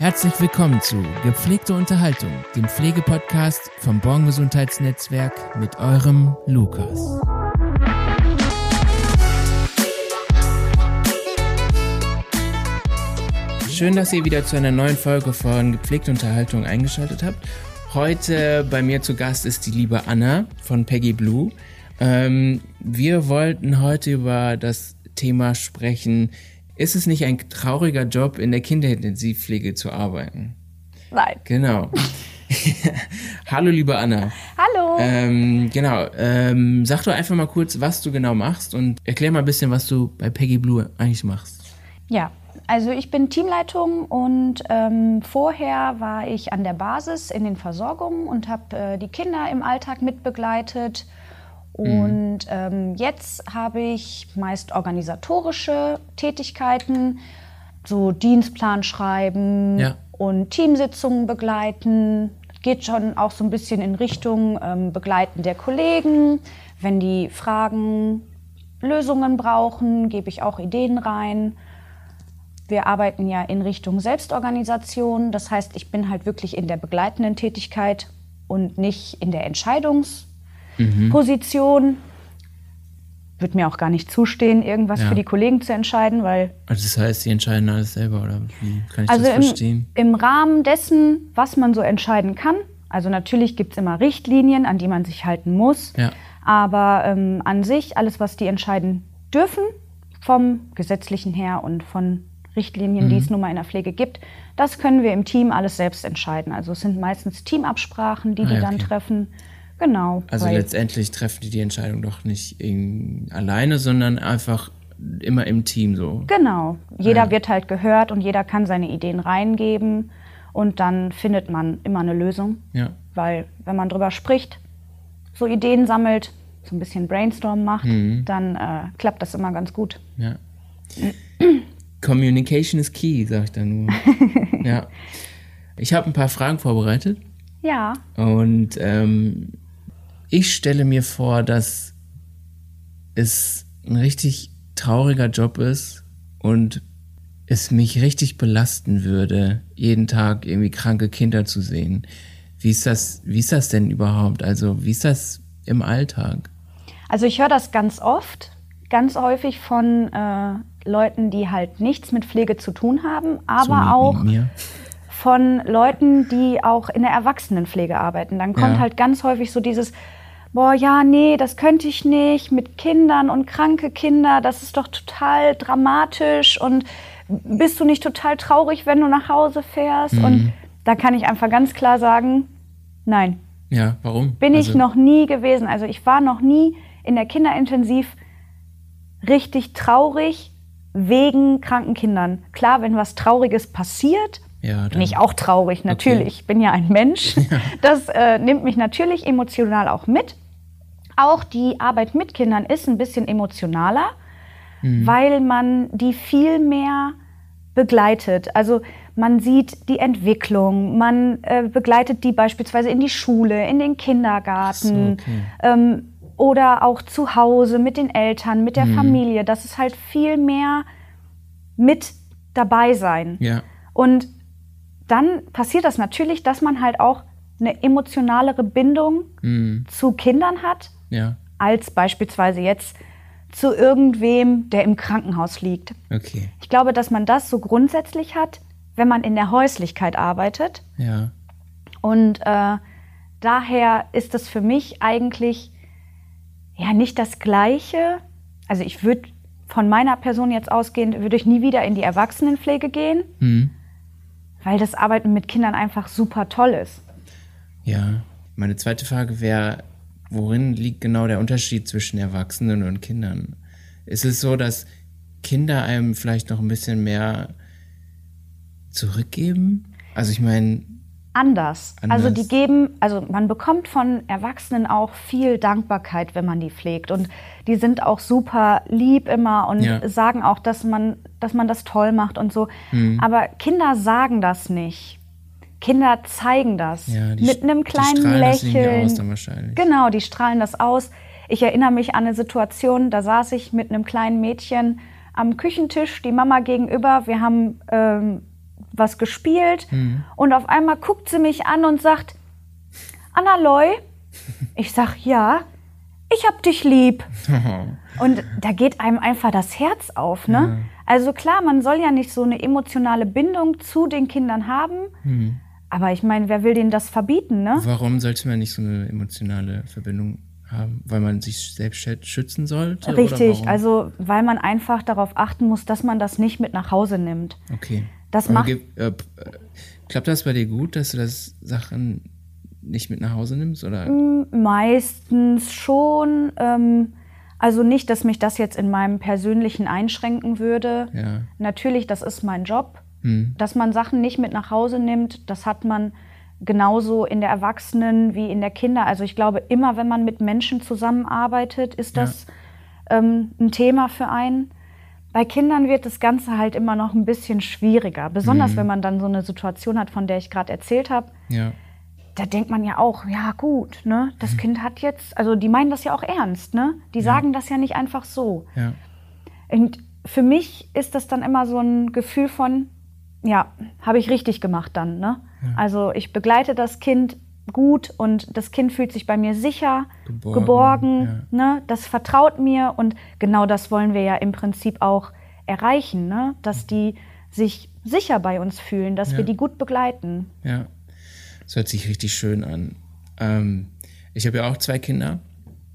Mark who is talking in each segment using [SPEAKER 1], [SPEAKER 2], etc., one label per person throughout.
[SPEAKER 1] Herzlich willkommen zu Gepflegte Unterhaltung, dem Pflegepodcast vom Born Gesundheitsnetzwerk mit eurem Lukas. Schön, dass ihr wieder zu einer neuen Folge von Gepflegte Unterhaltung eingeschaltet habt. Heute bei mir zu Gast ist die liebe Anna von Peggy Blue. Ähm, wir wollten heute über das Thema sprechen, ist es nicht ein trauriger Job, in der Kinderintensivpflege zu arbeiten?
[SPEAKER 2] Nein.
[SPEAKER 1] Genau. Hallo, liebe Anna.
[SPEAKER 2] Hallo.
[SPEAKER 1] Ähm, genau. Ähm, sag doch einfach mal kurz, was du genau machst und erklär mal ein bisschen, was du bei Peggy Blue eigentlich machst.
[SPEAKER 2] Ja, also ich bin Teamleitung und ähm, vorher war ich an der Basis in den Versorgungen und habe äh, die Kinder im Alltag mitbegleitet. Und ähm, jetzt habe ich meist organisatorische Tätigkeiten, so Dienstplan schreiben ja. und Teamsitzungen begleiten. Geht schon auch so ein bisschen in Richtung ähm, Begleiten der Kollegen. Wenn die Fragen Lösungen brauchen, gebe ich auch Ideen rein. Wir arbeiten ja in Richtung Selbstorganisation. Das heißt, ich bin halt wirklich in der begleitenden Tätigkeit und nicht in der Entscheidungs- mhm. Position. Würde mir auch gar nicht zustehen, irgendwas ja. für die Kollegen zu entscheiden, weil.
[SPEAKER 1] Also das heißt, die entscheiden alles selber, oder wie kann ich
[SPEAKER 2] also
[SPEAKER 1] das verstehen?
[SPEAKER 2] Im, Im Rahmen dessen, was man so entscheiden kann. Also natürlich gibt es immer Richtlinien, an die man sich halten muss. Ja. Aber ähm, an sich, alles, was die entscheiden dürfen, vom gesetzlichen her und von Richtlinien, mhm. die es nun mal in der Pflege gibt, das können wir im Team alles selbst entscheiden. Also es sind meistens Teamabsprachen, die ah, die okay. dann treffen. Genau.
[SPEAKER 1] Also letztendlich treffen die die Entscheidung doch nicht alleine, sondern einfach immer im Team so.
[SPEAKER 2] Genau. Jeder ja. wird halt gehört und jeder kann seine Ideen reingeben und dann findet man immer eine Lösung. Ja. Weil wenn man drüber spricht, so Ideen sammelt, so ein bisschen Brainstorm macht, mhm. dann äh, klappt das immer ganz gut.
[SPEAKER 1] Ja. Communication is key, sag ich dann nur. ja. Ich habe ein paar Fragen vorbereitet.
[SPEAKER 2] Ja.
[SPEAKER 1] Und ähm, ich stelle mir vor, dass es ein richtig trauriger Job ist und es mich richtig belasten würde, jeden Tag irgendwie kranke Kinder zu sehen. Wie ist das, wie ist das denn überhaupt? Also, wie ist das im Alltag?
[SPEAKER 2] Also, ich höre das ganz oft, ganz häufig von äh, Leuten, die halt nichts mit Pflege zu tun haben, aber so auch von Leuten, die auch in der Erwachsenenpflege arbeiten. Dann kommt ja. halt ganz häufig so dieses, boah, ja, nee, das könnte ich nicht mit Kindern und kranke Kinder, das ist doch total dramatisch und bist du nicht total traurig, wenn du nach Hause fährst? Mhm. Und da kann ich einfach ganz klar sagen, nein.
[SPEAKER 1] Ja, warum?
[SPEAKER 2] Bin also ich noch nie gewesen. Also ich war noch nie in der Kinderintensiv richtig traurig wegen kranken Kindern. Klar, wenn was Trauriges passiert, ja, bin ich auch traurig, natürlich. Okay. Ich bin ja ein Mensch. Ja. Das äh, nimmt mich natürlich emotional auch mit. Auch die Arbeit mit Kindern ist ein bisschen emotionaler, mhm. weil man die viel mehr begleitet. Also man sieht die Entwicklung, man äh, begleitet die beispielsweise in die Schule, in den Kindergarten so, okay. ähm, oder auch zu Hause mit den Eltern, mit der mhm. Familie. Das ist halt viel mehr mit dabei sein. Ja. Und dann passiert das natürlich, dass man halt auch eine emotionalere Bindung mhm. zu Kindern hat, ja. als beispielsweise jetzt zu irgendwem, der im Krankenhaus liegt.
[SPEAKER 1] Okay.
[SPEAKER 2] Ich glaube, dass man das so grundsätzlich hat, wenn man in der Häuslichkeit arbeitet.
[SPEAKER 1] Ja.
[SPEAKER 2] Und äh, daher ist das für mich eigentlich ja nicht das Gleiche. Also ich würde von meiner Person jetzt ausgehend, würde ich nie wieder in die Erwachsenenpflege gehen. Mhm weil das Arbeiten mit Kindern einfach super toll ist.
[SPEAKER 1] Ja, meine zweite Frage wäre, worin liegt genau der Unterschied zwischen Erwachsenen und Kindern? Ist es so, dass Kinder einem vielleicht noch ein bisschen mehr zurückgeben? Also ich meine,
[SPEAKER 2] anders. anders. Also die geben, also man bekommt von Erwachsenen auch viel Dankbarkeit, wenn man die pflegt. Und die sind auch super lieb immer und ja. sagen auch, dass man, dass man das toll macht und so. Mhm. Aber Kinder sagen das nicht. Kinder zeigen das ja, die, mit einem kleinen die Lächeln. Das aus dann wahrscheinlich. Genau, die strahlen das aus. Ich erinnere mich an eine Situation, da saß ich mit einem kleinen Mädchen am Küchentisch, die Mama gegenüber. Wir haben ähm, was gespielt mhm. und auf einmal guckt sie mich an und sagt, Anna Loy, ich sag ja, ich hab dich lieb. und da geht einem einfach das Herz auf, ne? Ja. Also klar, man soll ja nicht so eine emotionale Bindung zu den Kindern haben. Mhm. Aber ich meine, wer will denen das verbieten, ne?
[SPEAKER 1] Warum sollte man nicht so eine emotionale Verbindung haben? Weil man sich selbst schützen sollte?
[SPEAKER 2] Richtig, also weil man einfach darauf achten muss, dass man das nicht mit nach Hause nimmt.
[SPEAKER 1] Okay.
[SPEAKER 2] Das macht. Äh,
[SPEAKER 1] äh, klappt das bei dir gut, dass du das Sachen nicht mit nach Hause nimmst? Oder?
[SPEAKER 2] Mm, meistens schon. Ähm, also nicht, dass mich das jetzt in meinem persönlichen einschränken würde.
[SPEAKER 1] Ja.
[SPEAKER 2] Natürlich, das ist mein Job. Hm. Dass man Sachen nicht mit nach Hause nimmt, das hat man genauso in der Erwachsenen wie in der Kinder. Also ich glaube, immer wenn man mit Menschen zusammenarbeitet, ist das ja. ähm, ein Thema für einen. Bei Kindern wird das Ganze halt immer noch ein bisschen schwieriger, besonders mhm. wenn man dann so eine Situation hat, von der ich gerade erzählt habe.
[SPEAKER 1] Ja.
[SPEAKER 2] Da denkt man ja auch, ja gut, ne, das mhm. Kind hat jetzt, also die meinen das ja auch ernst, ne? Die ja. sagen das ja nicht einfach so. Und für mich ist das dann immer so ein Gefühl von, ja, habe ich richtig gemacht dann. Ne? Ja. Also ich begleite das Kind gut und das Kind fühlt sich bei mir sicher, geborgen. geborgen ja. ne? Das vertraut mir und genau das wollen wir ja im Prinzip auch erreichen, ne? dass die sich sicher bei uns fühlen, dass ja. wir die gut begleiten.
[SPEAKER 1] Ja, das hört sich richtig schön an. Ähm, ich habe ja auch zwei Kinder.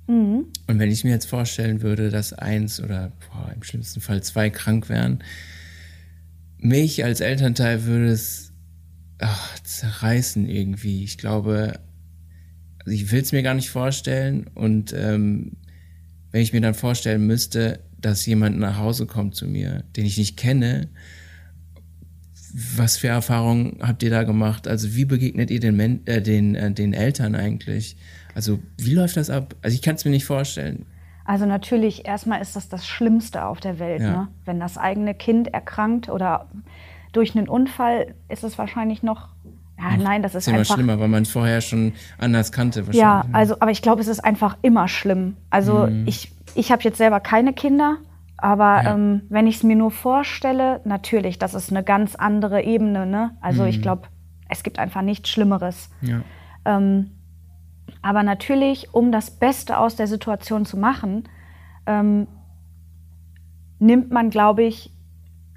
[SPEAKER 1] Mhm. Und wenn ich mir jetzt vorstellen würde, dass eins oder boah, im schlimmsten Fall zwei krank wären, mich als Elternteil würde es ach, zerreißen irgendwie. Ich glaube, also ich will es mir gar nicht vorstellen. Und ähm, wenn ich mir dann vorstellen müsste, dass jemand nach Hause kommt zu mir, den ich nicht kenne, was für Erfahrungen habt ihr da gemacht? Also wie begegnet ihr den, Men äh, den, äh, den Eltern eigentlich? Also wie läuft das ab? Also ich kann es mir nicht vorstellen.
[SPEAKER 2] Also natürlich, erstmal ist das das Schlimmste auf der Welt. Ja. Ne? Wenn das eigene Kind erkrankt oder durch einen Unfall, ist es wahrscheinlich noch. Ja, nein, das ist, ist immer einfach
[SPEAKER 1] schlimmer, weil man vorher schon anders kannte.
[SPEAKER 2] Ja, ne? also, aber ich glaube, es ist einfach immer schlimm. Also mhm. ich, ich habe jetzt selber keine Kinder, aber ja. ähm, wenn ich es mir nur vorstelle, natürlich, das ist eine ganz andere Ebene. Ne? Also mhm. ich glaube, es gibt einfach nichts Schlimmeres.
[SPEAKER 1] Ja.
[SPEAKER 2] Ähm, aber natürlich, um das Beste aus der Situation zu machen, ähm, nimmt man, glaube ich,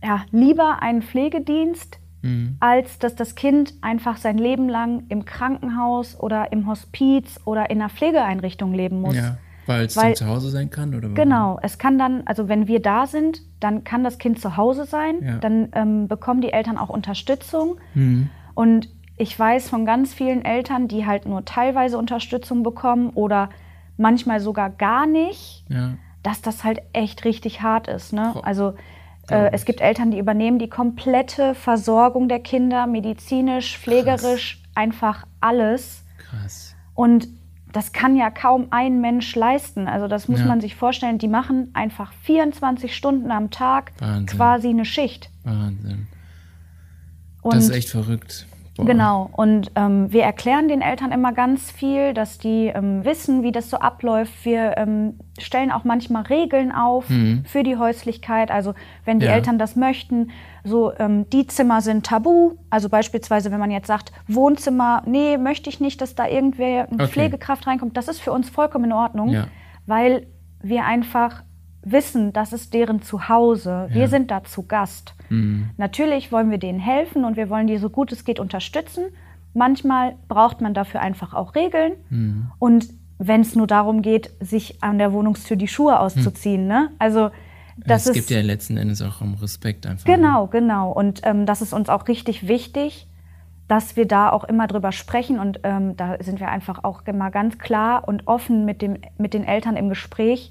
[SPEAKER 2] ja, lieber einen Pflegedienst, mhm. als dass das Kind einfach sein Leben lang im Krankenhaus oder im Hospiz oder in einer Pflegeeinrichtung leben muss. Ja,
[SPEAKER 1] weil es dann zu Hause sein kann? Oder
[SPEAKER 2] genau, es kann dann, also wenn wir da sind, dann kann das Kind zu Hause sein, ja. dann ähm, bekommen die Eltern auch Unterstützung. Mhm. Und ich weiß von ganz vielen Eltern, die halt nur teilweise Unterstützung bekommen oder manchmal sogar gar nicht,
[SPEAKER 1] ja.
[SPEAKER 2] dass das halt echt richtig hart ist. Ne? Also äh, es gibt Eltern, die übernehmen die komplette Versorgung der Kinder, medizinisch, pflegerisch, Krass. einfach alles.
[SPEAKER 1] Krass.
[SPEAKER 2] Und das kann ja kaum ein Mensch leisten. Also das muss ja. man sich vorstellen. Die machen einfach 24 Stunden am Tag Wahnsinn. quasi eine Schicht.
[SPEAKER 1] Wahnsinn. Und das ist echt verrückt.
[SPEAKER 2] Genau. Und ähm, wir erklären den Eltern immer ganz viel, dass die ähm, wissen, wie das so abläuft. Wir ähm, stellen auch manchmal Regeln auf mhm. für die Häuslichkeit. Also wenn die ja. Eltern das möchten, so ähm, die Zimmer sind tabu. Also beispielsweise, wenn man jetzt sagt, Wohnzimmer, nee, möchte ich nicht, dass da irgendwer eine okay. Pflegekraft reinkommt. Das ist für uns vollkommen in Ordnung, ja. weil wir einfach wissen, das ist deren Zuhause. Wir sind da zu Gast. Mhm. Natürlich wollen wir denen helfen und wir wollen die so gut es geht unterstützen. Manchmal braucht man dafür einfach auch Regeln. Mhm. Und wenn es nur darum geht, sich an der Wohnungstür die Schuhe auszuziehen. Mhm. Ne? Also das
[SPEAKER 1] es gibt ja letzten Endes auch um Respekt einfach.
[SPEAKER 2] Genau, genau. Und ähm, das ist uns auch richtig wichtig, dass wir da auch immer drüber sprechen. Und ähm, da sind wir einfach auch immer ganz klar und offen mit, dem, mit den Eltern im Gespräch.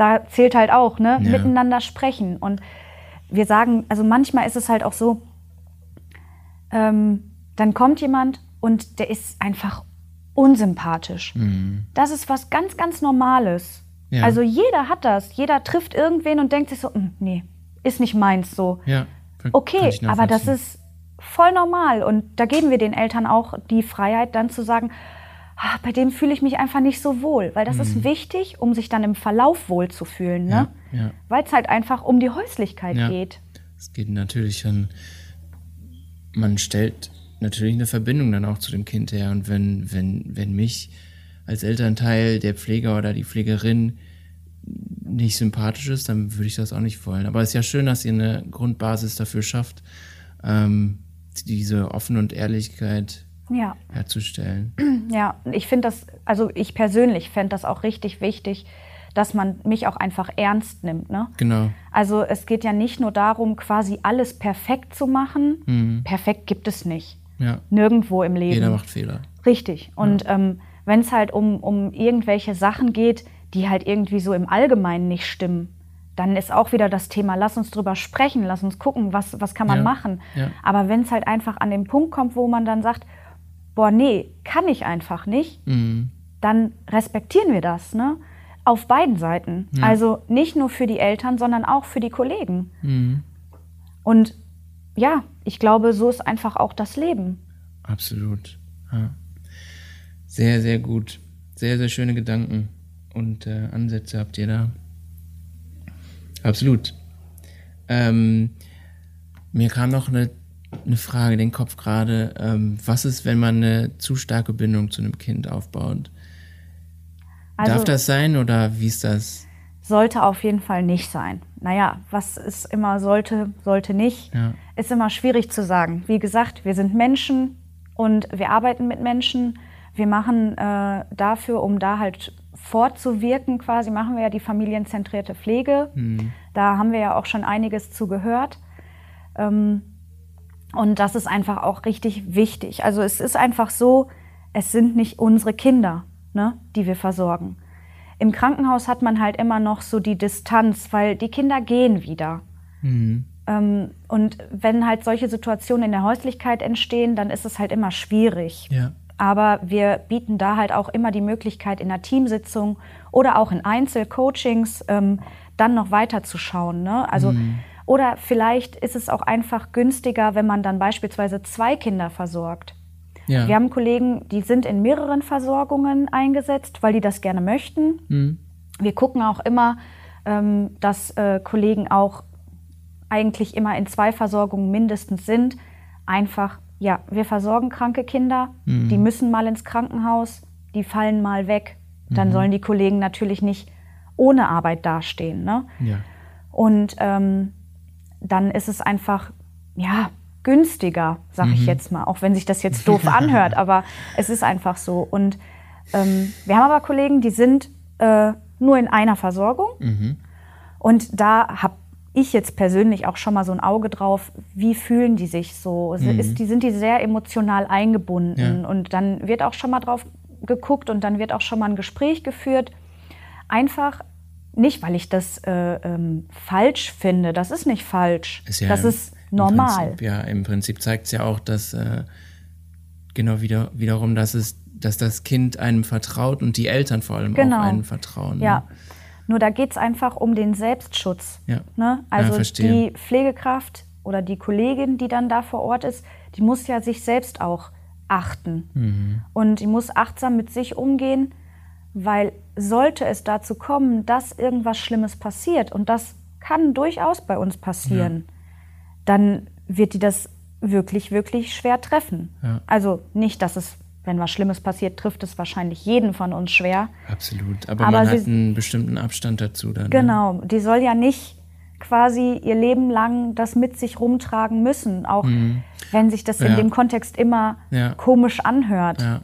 [SPEAKER 2] Da zählt halt auch, ne? Ja. Miteinander sprechen. Und wir sagen, also manchmal ist es halt auch so, ähm, dann kommt jemand und der ist einfach unsympathisch. Mhm. Das ist was ganz, ganz Normales. Ja. Also jeder hat das. Jeder trifft irgendwen und denkt sich so, hm, nee, ist nicht meins so.
[SPEAKER 1] Ja,
[SPEAKER 2] okay, aber das ist voll normal. Und da geben wir den Eltern auch die Freiheit, dann zu sagen, ah, bei dem fühle ich mich einfach nicht so wohl. Weil das mhm. ist wichtig, um sich dann im Verlauf wohl zu fühlen. Ne?
[SPEAKER 1] Ja, ja.
[SPEAKER 2] Weil es halt einfach um die Häuslichkeit ja. geht.
[SPEAKER 1] Es geht natürlich dann man stellt natürlich eine Verbindung dann auch zu dem Kind her. Und wenn, wenn, wenn mich als Elternteil der Pfleger oder die Pflegerin nicht sympathisch ist, dann würde ich das auch nicht wollen. Aber es ist ja schön, dass ihr eine Grundbasis dafür schafft, ähm, diese Offen und Ehrlichkeit ja. herzustellen.
[SPEAKER 2] Ja, ich finde das, also ich persönlich fände das auch richtig wichtig, dass man mich auch einfach ernst nimmt. Ne?
[SPEAKER 1] Genau.
[SPEAKER 2] Also es geht ja nicht nur darum, quasi alles perfekt zu machen. Mhm. Perfekt gibt es nicht.
[SPEAKER 1] Ja.
[SPEAKER 2] Nirgendwo im Leben.
[SPEAKER 1] Jeder macht Fehler.
[SPEAKER 2] Richtig. Und ja. ähm, wenn es halt um, um irgendwelche Sachen geht, die halt irgendwie so im Allgemeinen nicht stimmen, dann ist auch wieder das Thema, lass uns drüber sprechen, lass uns gucken, was, was kann man ja. machen. Aber wenn es halt einfach an den Punkt kommt, wo man dann sagt, boah, nee, kann ich einfach nicht, mhm. dann respektieren wir das, ne? Auf beiden Seiten. Ja. Also nicht nur für die Eltern, sondern auch für die Kollegen. Mhm. Und ja, ich glaube, so ist einfach auch das Leben.
[SPEAKER 1] Absolut. Ja. Sehr, sehr gut. Sehr, sehr schöne Gedanken und äh, Ansätze habt ihr da. Absolut. Ähm, mir kam noch eine, eine Frage in den Kopf gerade. Ähm, was ist, wenn man eine zu starke Bindung zu einem Kind aufbaut? Also, Darf das sein oder wie ist das?
[SPEAKER 2] Sollte auf jeden Fall nicht sein. Naja, was ist immer sollte, sollte nicht, ja. ist immer schwierig zu sagen. Wie gesagt, wir sind Menschen und wir arbeiten mit Menschen. Wir machen äh, dafür, um da halt fortzuwirken, quasi machen wir ja die familienzentrierte Pflege. Mhm. Da haben wir ja auch schon einiges zu gehört. Ähm, und das ist einfach auch richtig wichtig. Also es ist einfach so, es sind nicht unsere Kinder, ne, die wir versorgen. Im Krankenhaus hat man halt immer noch so die Distanz, weil die Kinder gehen wieder. Mhm. Ähm, und wenn halt solche Situationen in der Häuslichkeit entstehen, dann ist es halt immer schwierig.
[SPEAKER 1] Ja.
[SPEAKER 2] Aber wir bieten da halt auch immer die Möglichkeit, in einer Teamsitzung oder auch in Einzelcoachings ähm, dann noch weiterzuschauen. Ne? Also, mhm. Oder vielleicht ist es auch einfach günstiger, wenn man dann beispielsweise zwei Kinder versorgt. Ja. Wir haben Kollegen, die sind in mehreren Versorgungen eingesetzt, weil die das gerne möchten. Mhm. Wir gucken auch immer, ähm, dass äh, Kollegen auch eigentlich immer in zwei Versorgungen mindestens sind, einfach ja, wir versorgen kranke Kinder, mhm. die müssen mal ins Krankenhaus, die fallen mal weg. Dann mhm. sollen die Kollegen natürlich nicht ohne Arbeit dastehen. Ne?
[SPEAKER 1] Ja.
[SPEAKER 2] Und ähm, dann ist es einfach, ja, günstiger, sag mhm. ich jetzt mal, auch wenn sich das jetzt doof anhört, aber es ist einfach so. Und ähm, wir haben aber Kollegen, die sind äh, nur in einer Versorgung. Mhm. Und da habe ich jetzt persönlich auch schon mal so ein Auge drauf, wie fühlen die sich so? Mhm. Ist, die, sind die sehr emotional eingebunden? Ja. Und dann wird auch schon mal drauf geguckt und dann wird auch schon mal ein Gespräch geführt. Einfach nicht, weil ich das äh, ähm, falsch finde. Das ist nicht falsch. Ist ja das ist normal.
[SPEAKER 1] Prinzip, ja, im Prinzip zeigt es ja auch, dass äh, genau wieder, wiederum, dass es, dass das Kind einem vertraut und die Eltern vor allem genau. auch einem vertrauen.
[SPEAKER 2] Ne? Ja. Nur da geht es einfach um den Selbstschutz.
[SPEAKER 1] Ja.
[SPEAKER 2] Ne? Also ja, die Pflegekraft oder die Kollegin, die dann da vor Ort ist, die muss ja sich selbst auch achten. Mhm. Und die muss achtsam mit sich umgehen, weil sollte es dazu kommen, dass irgendwas Schlimmes passiert, und das kann durchaus bei uns passieren, ja. dann wird die das wirklich, wirklich schwer treffen. Ja. Also nicht, dass es wenn was Schlimmes passiert, trifft es wahrscheinlich jeden von uns schwer.
[SPEAKER 1] Absolut. Aber, Aber man hat einen bestimmten Abstand dazu dann. Ne?
[SPEAKER 2] Genau. Ne? Die soll ja nicht quasi ihr Leben lang das mit sich rumtragen müssen, auch mhm. wenn sich das ja. in dem Kontext immer ja. komisch anhört.
[SPEAKER 1] Ja.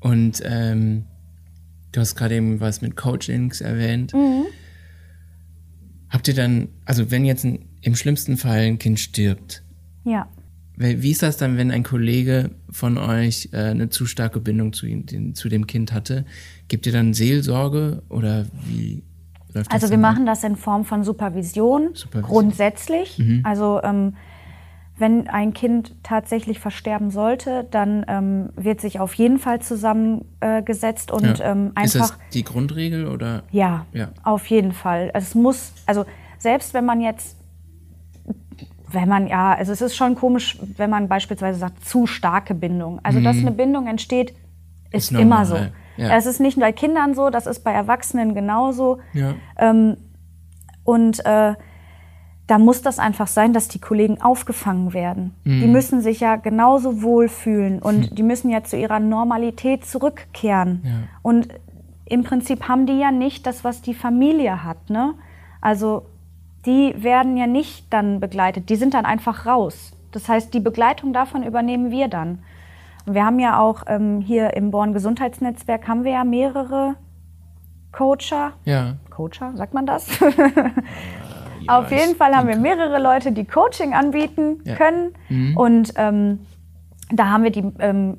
[SPEAKER 1] Und ähm, du hast gerade eben was mit Coachings erwähnt. Mhm. Habt ihr dann, also wenn jetzt ein, im schlimmsten Fall ein Kind stirbt,
[SPEAKER 2] ja.
[SPEAKER 1] Wie ist das dann, wenn ein Kollege von euch äh, eine zu starke Bindung zu, ihm, den, zu dem Kind hatte? Gibt ihr dann Seelsorge oder wie
[SPEAKER 2] läuft das? Also wir machen das in Form von Supervision, Supervision. grundsätzlich. Mhm. Also ähm, wenn ein Kind tatsächlich versterben sollte, dann ähm, wird sich auf jeden Fall zusammengesetzt äh, und ja. ähm, einfach. Ist das
[SPEAKER 1] die Grundregel oder?
[SPEAKER 2] Ja, ja, auf jeden Fall. Es muss, also selbst wenn man jetzt wenn man, ja, also es ist schon komisch, wenn man beispielsweise sagt, zu starke Bindung. Also, mhm. dass eine Bindung entsteht, ist, ist immer so. Ja. Es ist nicht nur bei Kindern so, das ist bei Erwachsenen genauso.
[SPEAKER 1] Ja.
[SPEAKER 2] Ähm, und äh, da muss das einfach sein, dass die Kollegen aufgefangen werden. Mhm. Die müssen sich ja genauso wohlfühlen und mhm. die müssen ja zu ihrer Normalität zurückkehren. Ja. Und im Prinzip haben die ja nicht das, was die Familie hat. Ne? Also die werden ja nicht dann begleitet, die sind dann einfach raus. Das heißt, die Begleitung davon übernehmen wir dann. Und wir haben ja auch ähm, hier im Born Gesundheitsnetzwerk haben wir ja mehrere Coacher.
[SPEAKER 1] Ja.
[SPEAKER 2] Coacher, sagt man das? Ja, Auf jeden Fall haben wir mehrere Leute, die Coaching anbieten ja. können. Mhm. Und ähm, da haben wir die, ähm,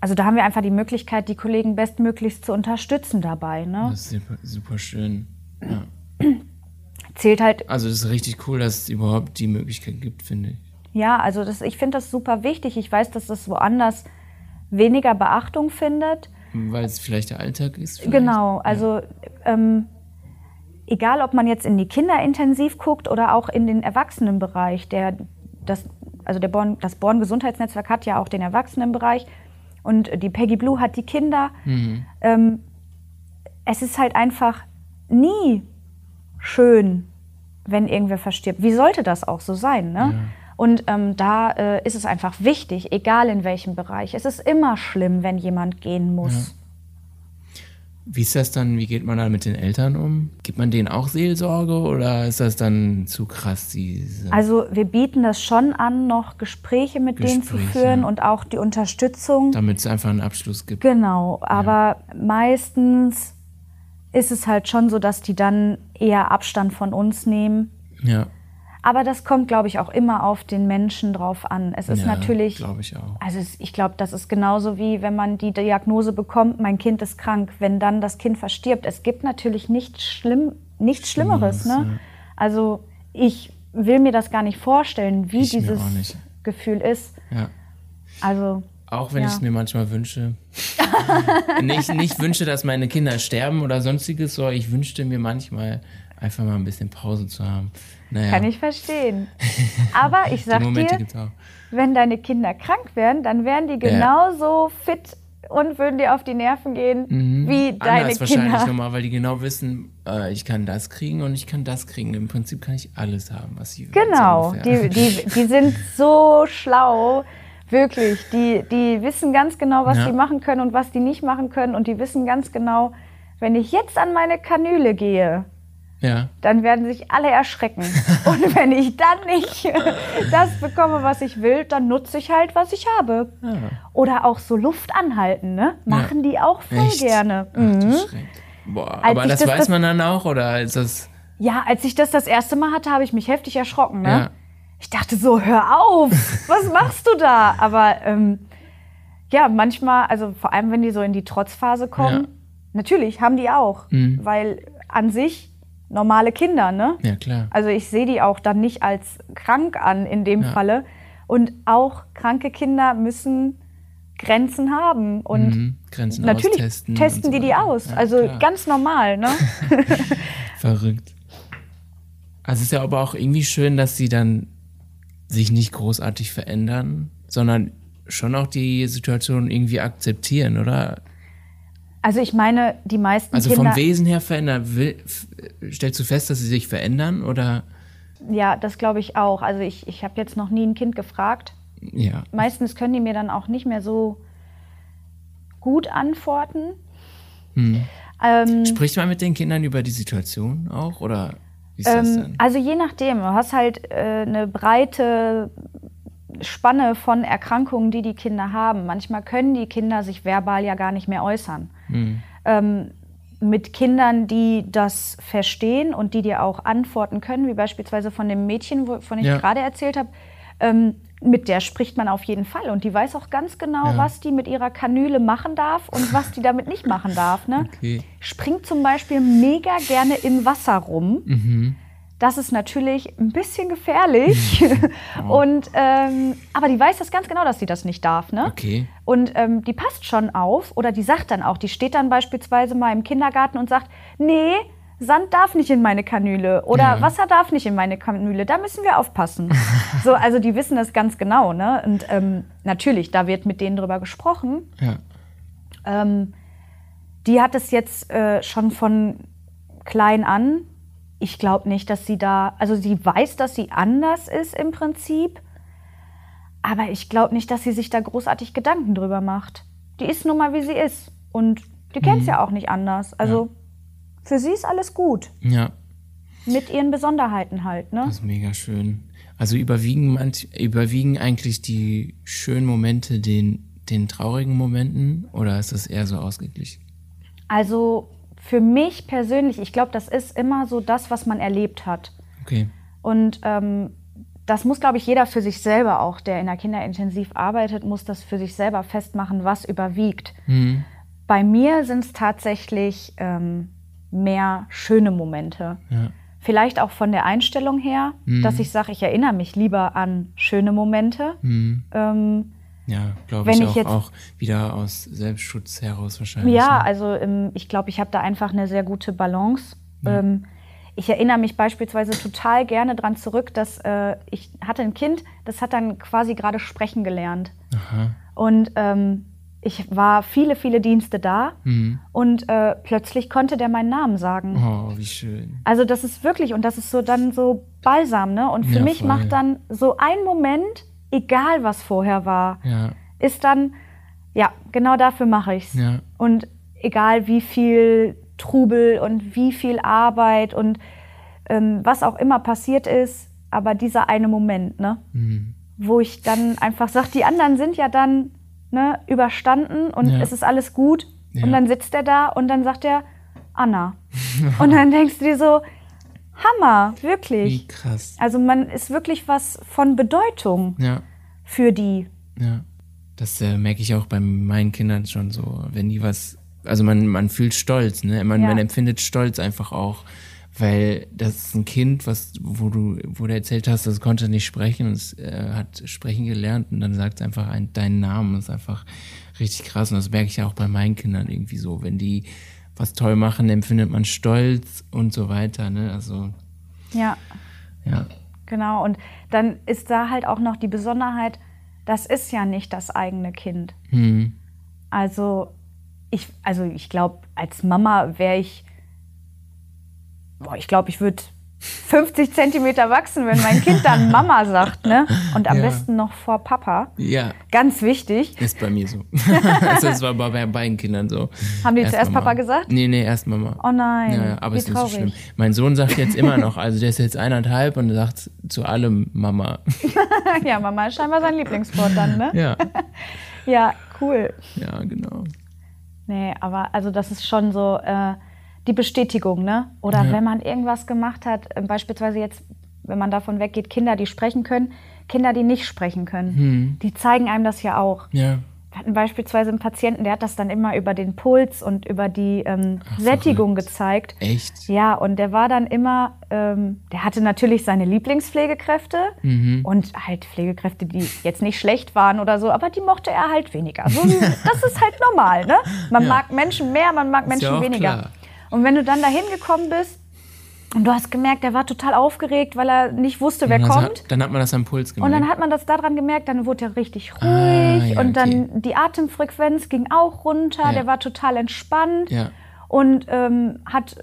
[SPEAKER 2] also da haben wir einfach die Möglichkeit, die Kollegen bestmöglichst zu unterstützen dabei. Ne?
[SPEAKER 1] Das ist super, super schön. Ja.
[SPEAKER 2] Zählt halt.
[SPEAKER 1] Also das ist richtig cool, dass es überhaupt die Möglichkeit gibt, finde ich.
[SPEAKER 2] Ja, also das, ich finde das super wichtig. Ich weiß, dass das woanders weniger Beachtung findet.
[SPEAKER 1] Weil es vielleicht der Alltag ist.
[SPEAKER 2] Vielleicht. Genau, also ähm, egal ob man jetzt in die Kinderintensiv guckt oder auch in den Erwachsenenbereich, der, das, also der Born, das Born Gesundheitsnetzwerk hat ja auch den Erwachsenenbereich und die Peggy Blue hat die Kinder. Mhm. Ähm, es ist halt einfach nie schön, wenn irgendwer verstirbt. Wie sollte das auch so sein? Ne? Ja. Und ähm, da äh, ist es einfach wichtig, egal in welchem Bereich. Es ist immer schlimm, wenn jemand gehen muss. Ja.
[SPEAKER 1] Wie ist das dann, wie geht man dann mit den Eltern um? Gibt man denen auch Seelsorge oder ist das dann zu krass? Diese
[SPEAKER 2] also wir bieten das schon an, noch Gespräche mit Gespräche. denen zu führen und auch die Unterstützung.
[SPEAKER 1] Damit es einfach einen Abschluss gibt.
[SPEAKER 2] Genau, aber ja. meistens ist es halt schon so, dass die dann eher Abstand von uns nehmen.
[SPEAKER 1] Ja.
[SPEAKER 2] Aber das kommt, glaube ich, auch immer auf den Menschen drauf an. Es ist ja, natürlich.
[SPEAKER 1] glaube ich auch.
[SPEAKER 2] Also ich glaube, das ist genauso wie wenn man die Diagnose bekommt, mein Kind ist krank, wenn dann das Kind verstirbt. Es gibt natürlich nichts schlimm, nichts Schlimmeres. Schlimmeres ne? Ja. Also ich will mir das gar nicht vorstellen, wie ich dieses Gefühl ist.
[SPEAKER 1] Ja.
[SPEAKER 2] Also.
[SPEAKER 1] Auch wenn ja. ich es mir manchmal wünsche. nicht, nicht wünsche, dass meine Kinder sterben oder sonstiges, so ich wünschte mir manchmal einfach mal ein bisschen Pause zu haben.
[SPEAKER 2] Naja. Kann ich verstehen. Aber ich sag dir, wenn deine Kinder krank werden, dann wären die genauso ja. fit und würden dir auf die Nerven gehen mhm. wie deine Anders Kinder. wahrscheinlich
[SPEAKER 1] nochmal, weil die genau wissen, äh, ich kann das kriegen und ich kann das kriegen. Im Prinzip kann ich alles haben, was sie
[SPEAKER 2] Genau, so die, die, die sind so schlau. Wirklich, die, die wissen ganz genau, was ja. die machen können und was die nicht machen können. Und die wissen ganz genau, wenn ich jetzt an meine Kanüle gehe,
[SPEAKER 1] ja.
[SPEAKER 2] dann werden sich alle erschrecken. Und wenn ich dann nicht das bekomme, was ich will, dann nutze ich halt, was ich habe. Ja. Oder auch so Luft anhalten, ne? Machen ja. die auch voll Echt? gerne.
[SPEAKER 1] Ach, mhm. Boah, aber das, das, weiß man dann auch, oder ist das...
[SPEAKER 2] Ja, als ich das das erste Mal hatte, habe ich mich heftig erschrocken, ne? Ich dachte so, hör auf, was machst du da? Aber ähm, ja, manchmal, also vor allem, wenn die so in die Trotzphase kommen, natürlich haben die auch, mhm. weil an sich normale Kinder, ne?
[SPEAKER 1] Ja, klar.
[SPEAKER 2] Also ich sehe die auch dann nicht als krank an in dem ja. Falle. Und auch kranke Kinder müssen Grenzen haben und mhm.
[SPEAKER 1] Grenzen
[SPEAKER 2] natürlich testen so die die aus. Ja, also klar. ganz normal, ne?
[SPEAKER 1] Verrückt. Also es ist ja aber auch irgendwie schön, dass sie dann sich nicht großartig verändern, sondern schon auch die Situation irgendwie akzeptieren, oder?
[SPEAKER 2] Also ich meine, die meisten
[SPEAKER 1] also
[SPEAKER 2] Kinder...
[SPEAKER 1] Vom Wesen her verändern, will, stellst du fest, dass sie sich verändern oder?
[SPEAKER 2] Ja, das glaube ich auch. Also ich, ich habe jetzt noch nie ein Kind gefragt.
[SPEAKER 1] Ja.
[SPEAKER 2] Meistens können die mir dann auch nicht mehr so gut antworten.
[SPEAKER 1] Hm. Ähm, Spricht man mit den Kindern über die Situation auch oder wie ist ähm, das denn?
[SPEAKER 2] Also je nachdem. Du hast halt äh, eine breite Spanne von Erkrankungen, die die Kinder haben. Manchmal können die Kinder sich verbal ja gar nicht mehr äußern. Mhm. Ähm, mit Kindern, die das verstehen und die dir auch antworten können, wie beispielsweise von dem Mädchen, wovon ich ja. gerade erzählt habe, ähm, mit der spricht man auf jeden Fall und die weiß auch ganz genau, ja. was die mit ihrer Kanüle machen darf und was die damit nicht machen darf. Ne? Okay. Springt zum Beispiel mega gerne im Wasser rum. Mhm. Das ist natürlich ein bisschen gefährlich. oh. und, ähm, aber die weiß das ganz genau, dass sie das nicht darf. Ne?
[SPEAKER 1] Okay.
[SPEAKER 2] Und ähm, die passt schon auf oder die sagt dann auch, die steht dann beispielsweise mal im Kindergarten und sagt, nee, Sand darf nicht in meine Kanüle oder ja. Wasser darf nicht in meine Kanüle. Da müssen wir aufpassen. so, also die wissen das ganz genau. Ne? Und ähm, natürlich, da wird mit denen drüber gesprochen.
[SPEAKER 1] Ja.
[SPEAKER 2] Ähm, die hat es jetzt äh, schon von klein an ich glaube nicht, dass sie da, also sie weiß, dass sie anders ist im Prinzip, aber ich glaube nicht, dass sie sich da großartig Gedanken drüber macht. Die ist nun mal, wie sie ist. Und die kennt es mhm. ja auch nicht anders. Also ja. für sie ist alles gut.
[SPEAKER 1] Ja.
[SPEAKER 2] Mit ihren Besonderheiten halt, ne?
[SPEAKER 1] Das ist mega schön. Also überwiegen, manch, überwiegen eigentlich die schönen Momente den, den traurigen Momenten oder ist das eher so ausgeglichen?
[SPEAKER 2] Also für mich persönlich, ich glaube, das ist immer so das, was man erlebt hat.
[SPEAKER 1] Okay.
[SPEAKER 2] Und ähm, das muss, glaube ich, jeder für sich selber auch, der in der Kinderintensiv arbeitet, muss das für sich selber festmachen, was überwiegt. Mhm. Bei mir sind es tatsächlich ähm, mehr schöne Momente. Ja. Vielleicht auch von der Einstellung her, mhm. dass ich sage, ich erinnere mich lieber an schöne Momente. Mhm. Ähm,
[SPEAKER 1] ja, glaube ich, ich auch, auch, wieder aus Selbstschutz heraus wahrscheinlich.
[SPEAKER 2] Ja, ne? also ähm, ich glaube, ich habe da einfach eine sehr gute Balance. Ja. Ähm, ich erinnere mich beispielsweise total gerne daran zurück, dass äh, ich hatte ein Kind, das hat dann quasi gerade sprechen gelernt. Aha. Und ähm, ich war viele, viele Dienste da mhm. und äh, plötzlich konnte der meinen Namen sagen.
[SPEAKER 1] Oh, wie schön.
[SPEAKER 2] Also das ist wirklich, und das ist so dann so balsam, ne? Und für ja, mich voll. macht dann so ein Moment, egal was vorher war, ja. ist dann, ja, genau dafür mache ich's. Ja. Und egal wie viel Trubel und wie viel Arbeit und ähm, was auch immer passiert ist, aber dieser eine Moment, ne? Mhm. Wo ich dann einfach sage, die anderen sind ja dann ne, überstanden und ja. es ist alles gut. Ja. Und dann sitzt er da und dann sagt er, Anna. und dann denkst du dir so, Hammer, wirklich.
[SPEAKER 1] Wie krass.
[SPEAKER 2] Also man ist wirklich was von Bedeutung
[SPEAKER 1] ja.
[SPEAKER 2] für die.
[SPEAKER 1] Ja. Das äh, merke ich auch bei meinen Kindern schon so, wenn die was, also man, man fühlt Stolz, ne? Man, ja. man empfindet Stolz einfach auch weil das ist ein Kind, was, wo du, wo du erzählt hast, das konnte nicht sprechen und es äh, hat sprechen gelernt und dann sagt es einfach ein, deinen Namen. Das ist einfach richtig krass und das merke ich ja auch bei meinen Kindern irgendwie so. Wenn die was toll machen, empfindet man Stolz und so weiter, ne? Also.
[SPEAKER 2] Ja.
[SPEAKER 1] Ja.
[SPEAKER 2] Genau. Und dann ist da halt auch noch die Besonderheit, das ist ja nicht das eigene Kind. Hm. Also, ich, also ich glaube, als Mama wäre ich boah, ich glaube, ich würde 50 Zentimeter wachsen, wenn mein Kind dann Mama sagt, ne? Und am ja. besten noch vor Papa.
[SPEAKER 1] Ja.
[SPEAKER 2] Ganz wichtig.
[SPEAKER 1] Ist bei mir so. also das war bei beiden Kindern so.
[SPEAKER 2] Haben die erst zuerst Mama. Papa gesagt?
[SPEAKER 1] Nee, nee, erst Mama.
[SPEAKER 2] Oh nein.
[SPEAKER 1] Ja, aber es ist nicht so schlimm. Mein Sohn sagt jetzt immer noch, also der ist jetzt eineinhalb und sagt zu allem Mama.
[SPEAKER 2] ja, Mama ist scheinbar sein Lieblingswort dann, ne?
[SPEAKER 1] Ja.
[SPEAKER 2] ja, cool.
[SPEAKER 1] Ja, genau.
[SPEAKER 2] Nee, aber also das ist schon so, äh, die Bestätigung, ne? Oder ja. wenn man irgendwas gemacht hat, äh, beispielsweise jetzt, wenn man davon weggeht, Kinder, die sprechen können, Kinder, die nicht sprechen können, hm. die zeigen einem das ja auch.
[SPEAKER 1] Ja.
[SPEAKER 2] Wir hatten beispielsweise einen Patienten, der hat das dann immer über den Puls und über die ähm, Ach, Sättigung verrückt. gezeigt.
[SPEAKER 1] Echt?
[SPEAKER 2] Ja, und der war dann immer, ähm, der hatte natürlich seine Lieblingspflegekräfte mhm. und halt Pflegekräfte, die jetzt nicht schlecht waren oder so, aber die mochte er halt weniger. So, das ist halt normal, ne? Man ja. mag Menschen mehr, man mag Menschen ja weniger. Klar. Und wenn du dann da hingekommen bist und du hast gemerkt, der war total aufgeregt, weil er nicht wusste, wer kommt.
[SPEAKER 1] Hat, dann hat man das am Puls gemerkt.
[SPEAKER 2] Und dann hat man das daran gemerkt, dann wurde er richtig ruhig ah, ja, und dann okay. die Atemfrequenz ging auch runter, ja. der war total entspannt
[SPEAKER 1] ja.
[SPEAKER 2] und ähm, hat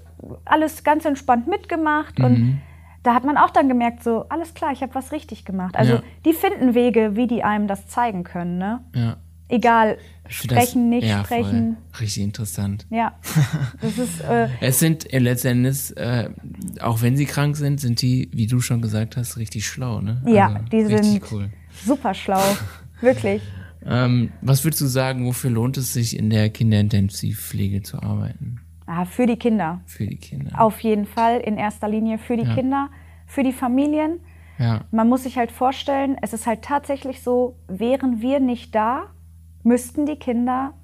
[SPEAKER 2] alles ganz entspannt mitgemacht mhm. und da hat man auch dann gemerkt, so, alles klar, ich habe was richtig gemacht. Also die finden Wege, wie die einem das zeigen können. Ne?
[SPEAKER 1] Ja.
[SPEAKER 2] Egal, sprechen, das, nicht ja, sprechen.
[SPEAKER 1] Voll. Richtig interessant.
[SPEAKER 2] Ja. Das ist, äh,
[SPEAKER 1] es sind äh, letztendlich, äh, auch wenn sie krank sind, sind die, wie du schon gesagt hast, richtig schlau, ne?
[SPEAKER 2] Ja, also, die sind cool. super schlau. Wirklich.
[SPEAKER 1] Ähm, was würdest du sagen, wofür lohnt es sich in der Kinderintensivpflege zu arbeiten?
[SPEAKER 2] Ah, für die Kinder.
[SPEAKER 1] Für die Kinder.
[SPEAKER 2] Auf jeden Fall in erster Linie für die ja. Kinder, für die Familien.
[SPEAKER 1] Ja.
[SPEAKER 2] Man muss sich halt vorstellen, es ist halt tatsächlich so, wären wir nicht da, müssten die Kinder,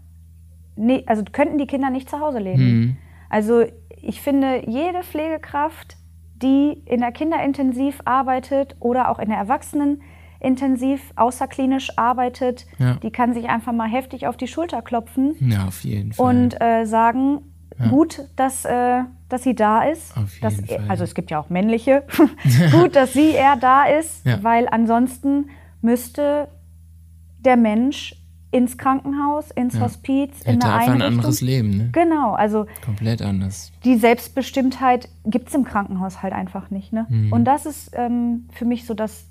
[SPEAKER 2] also könnten die Kinder nicht zu Hause leben. Mhm. Also ich finde, jede Pflegekraft, die in der Kinderintensiv arbeitet oder auch in der Erwachsenenintensiv außerklinisch arbeitet, ja. die kann sich einfach mal heftig auf die Schulter klopfen.
[SPEAKER 1] Ja, auf jeden Fall.
[SPEAKER 2] Und äh, sagen, ja. gut, dass, äh, dass sie da ist.
[SPEAKER 1] Dass.
[SPEAKER 2] Also es gibt ja auch männliche. gut, dass sie eher da ist, ja. weil ansonsten müsste der Mensch ins Krankenhaus, ins ja. Hospiz,
[SPEAKER 1] in eine einfach ein anderes Leben, ne?
[SPEAKER 2] Genau, also
[SPEAKER 1] komplett anders.
[SPEAKER 2] Die Selbstbestimmtheit gibt es im Krankenhaus halt einfach nicht, ne? Mhm. Und das ist ähm, für mich so das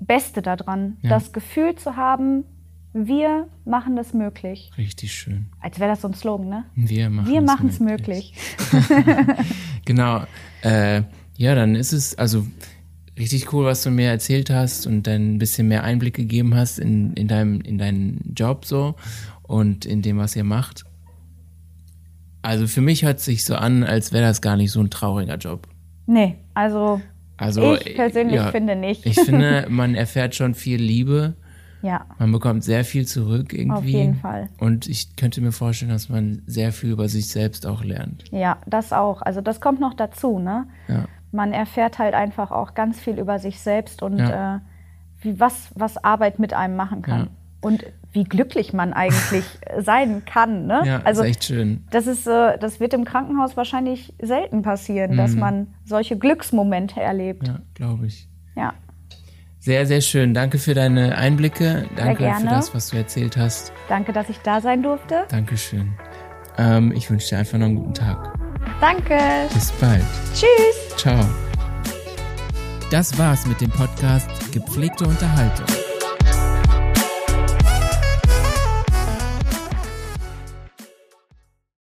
[SPEAKER 2] Beste daran, ja. das Gefühl zu haben, wir machen das möglich.
[SPEAKER 1] Richtig schön.
[SPEAKER 2] Als wäre das so ein Slogan, ne?
[SPEAKER 1] Wir machen
[SPEAKER 2] wir es möglich.
[SPEAKER 1] möglich. genau. Äh, ja, dann ist es, also richtig cool, was du mir erzählt hast und dann ein bisschen mehr Einblick gegeben hast in, in, deinem, in deinen Job so und in dem, was ihr macht. Also für mich hört es sich so an, als wäre das gar nicht so ein trauriger Job.
[SPEAKER 2] Nee, also, also ich persönlich ja, finde nicht.
[SPEAKER 1] ich finde, man erfährt schon viel Liebe.
[SPEAKER 2] Ja.
[SPEAKER 1] Man bekommt sehr viel zurück irgendwie. Auf
[SPEAKER 2] jeden Fall.
[SPEAKER 1] Und ich könnte mir vorstellen, dass man sehr viel über sich selbst auch lernt.
[SPEAKER 2] Ja, das auch. Also das kommt noch dazu, ne?
[SPEAKER 1] Ja
[SPEAKER 2] man erfährt halt einfach auch ganz viel über sich selbst und ja. äh, wie, was, was Arbeit mit einem machen kann. Ja. Und wie glücklich man eigentlich sein kann. Ne?
[SPEAKER 1] Ja, also, ist echt schön.
[SPEAKER 2] Das, ist, äh, das wird im Krankenhaus wahrscheinlich selten passieren, mhm. dass man solche Glücksmomente erlebt.
[SPEAKER 1] Ja, glaube ich.
[SPEAKER 2] Ja.
[SPEAKER 1] Sehr, sehr schön. Danke für deine Einblicke. Danke für das, was du erzählt hast.
[SPEAKER 2] Danke, dass ich da sein durfte.
[SPEAKER 1] Dankeschön. Ähm, ich wünsche dir einfach noch einen guten Tag.
[SPEAKER 2] Danke.
[SPEAKER 1] Bis bald.
[SPEAKER 2] Tschüss.
[SPEAKER 1] Ciao. Das war's mit dem Podcast Gepflegte Unterhaltung.